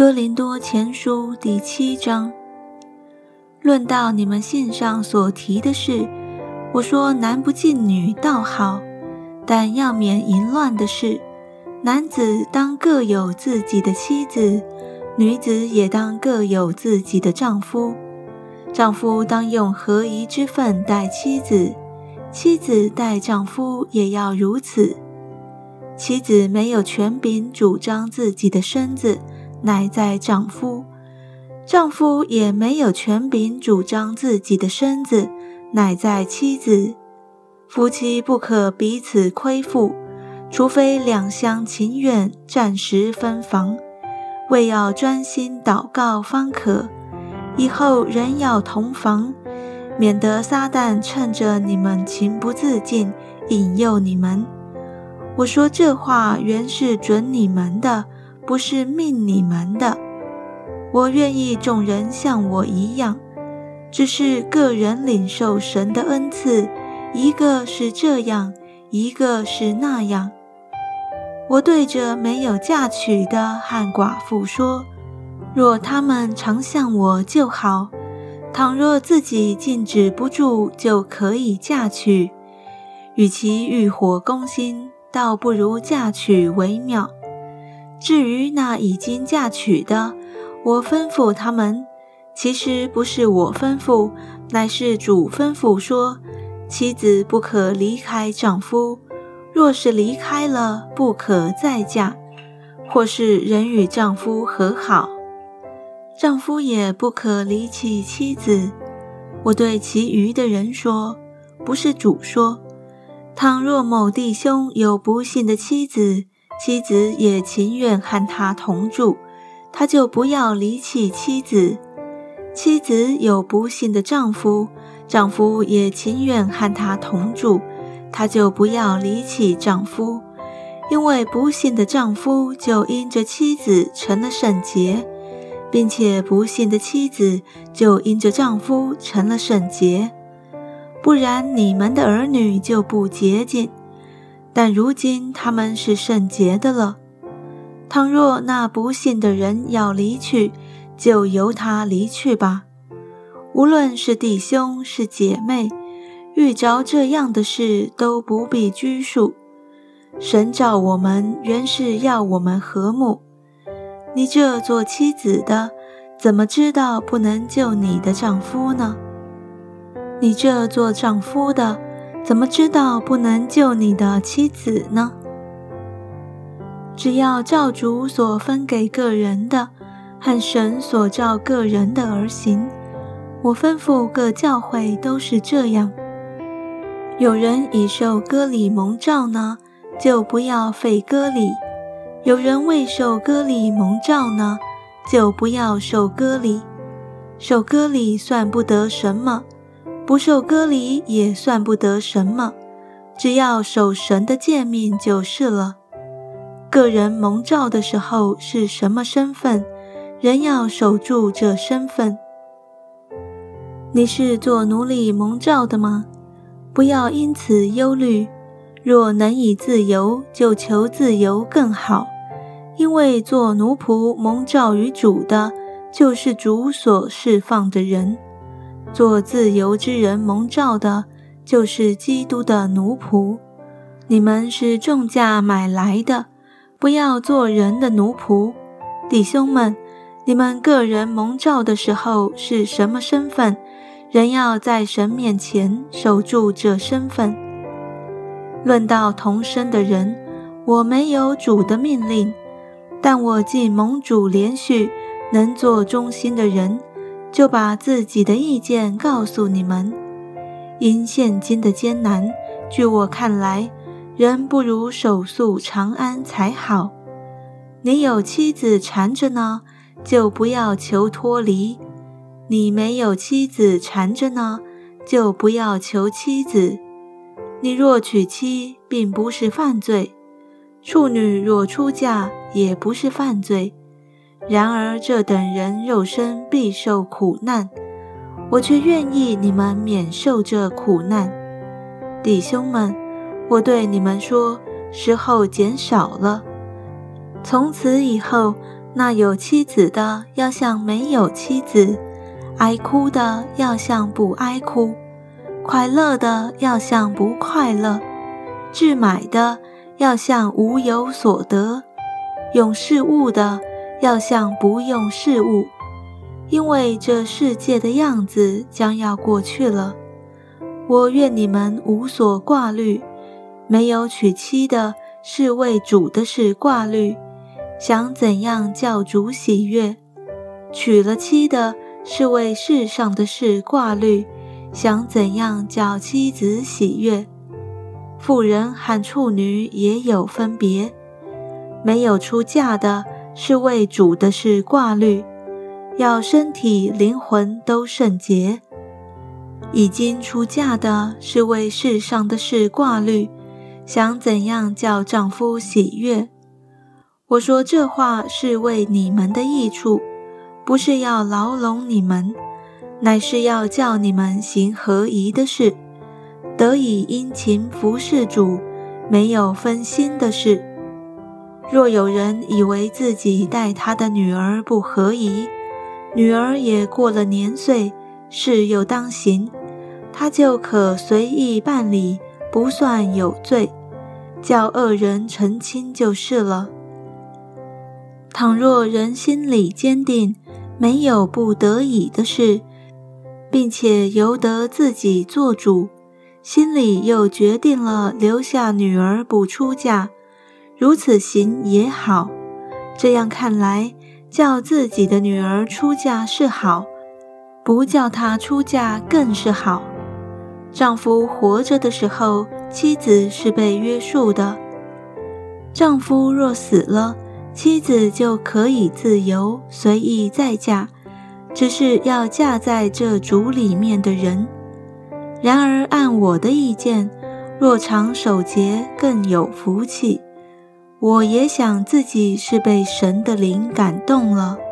哥林多前书第七章，论到你们信上所提的事，我说男不近女倒好，但要免淫乱的事。男子当各有自己的妻子，女子也当各有自己的丈夫。丈夫当用合宜之分待妻子，妻子待丈夫也要如此。妻子没有权柄主张自己的身子，乃在丈夫；丈夫也没有权柄主张自己的身子，乃在妻子。夫妻不可彼此亏负。除非两厢情愿，暂时分房，为要专心祷告方可。以后仍要同房，免得撒旦趁着你们情不自禁，引诱你们。我说这话原是准你们的，不是命你们的。我愿意众人像我一样，只是个人领受神的恩赐，一个是这样，一个是那样。我对着没有嫁娶的和寡妇说：“若他们常向我就好；倘若自己禁止不住，就可以嫁娶。与其欲火攻心，倒不如嫁娶为妙。至于那已经嫁娶的，我吩咐他们，其实不是我吩咐，乃是主吩咐说：妻子不可离开丈夫。”若是离开了，不可再嫁；或是人与丈夫和好，丈夫也不可离弃妻子。我对其余的人说，不是主说。倘若某弟兄有不幸的妻子，妻子也情愿和他同住，他就不要离弃妻子；妻子有不幸的丈夫，丈夫也情愿和他同住。她就不要离弃丈夫，因为不幸的丈夫就因着妻子成了圣洁，并且不幸的妻子就因着丈夫成了圣洁。不然，你们的儿女就不洁净，但如今他们是圣洁的了。倘若那不幸的人要离去，就由他离去吧。无论是弟兄是姐妹。遇着这样的事都不必拘束。神召我们原是要我们和睦。你这做妻子的，怎么知道不能救你的丈夫呢？你这做丈夫的，怎么知道不能救你的妻子呢？只要照主所分给个人的，和神所照个人的而行。我吩咐各教会都是这样。有人已受割礼蒙召呢，就不要废割礼；有人未受割礼蒙召呢，就不要受割礼。受割礼算不得什么，不受割礼也算不得什么，只要守神的诫命就是了。个人蒙召的时候是什么身份，人要守住这身份。你是做奴隶蒙召的吗？不要因此忧虑，若能以自由，就求自由更好。因为做奴仆蒙召于主的，就是主所释放的人；做自由之人蒙召的，就是基督的奴仆。你们是重价买来的，不要做人的奴仆。弟兄们，你们个人蒙召的时候是什么身份？人要在神面前守住这身份。论到同生的人，我没有主的命令，但我既蒙主连续，能做忠心的人，就把自己的意见告诉你们。因现今的艰难，据我看来，人不如守素长安才好。你有妻子缠着呢，就不要求脱离。你没有妻子缠着呢，就不要求妻子。你若娶妻，并不是犯罪；处女若出嫁，也不是犯罪。然而这等人肉身必受苦难，我却愿意你们免受这苦难。弟兄们，我对你们说，时候减少了。从此以后，那有妻子的要像没有妻子，哀哭的要像不哀哭，快乐的要像不快乐，置买的要像无有所得，用事物的要像不用事物，因为这世界的样子将要过去了。我愿你们无所挂虑，没有娶妻的是为主的事挂虑。想怎样叫主喜悦？娶了妻的是为世上的事挂虑；想怎样叫妻子喜悦？妇人和处女也有分别。没有出嫁的是为主的事挂虑，要身体灵魂都圣洁；已经出嫁的是为世上的事挂虑，想怎样叫丈夫喜悦？我说这话是为你们的益处，不是要牢笼你们，乃是要叫你们行合宜的事，得以殷勤服侍主，没有分心的事。若有人以为自己待他的女儿不合宜，女儿也过了年岁，事又当行，他就可随意办理，不算有罪，叫恶人成亲就是了。倘若人心里坚定，没有不得已的事，并且由得自己做主，心里又决定了留下女儿不出嫁，如此行也好。这样看来，叫自己的女儿出嫁是好，不叫她出嫁更是好。丈夫活着的时候，妻子是被约束的；丈夫若死了，妻子就可以自由随意再嫁，只是要嫁在这主里面的人。然而按我的意见，若常守节更有福气。我也想自己是被神的灵感动了。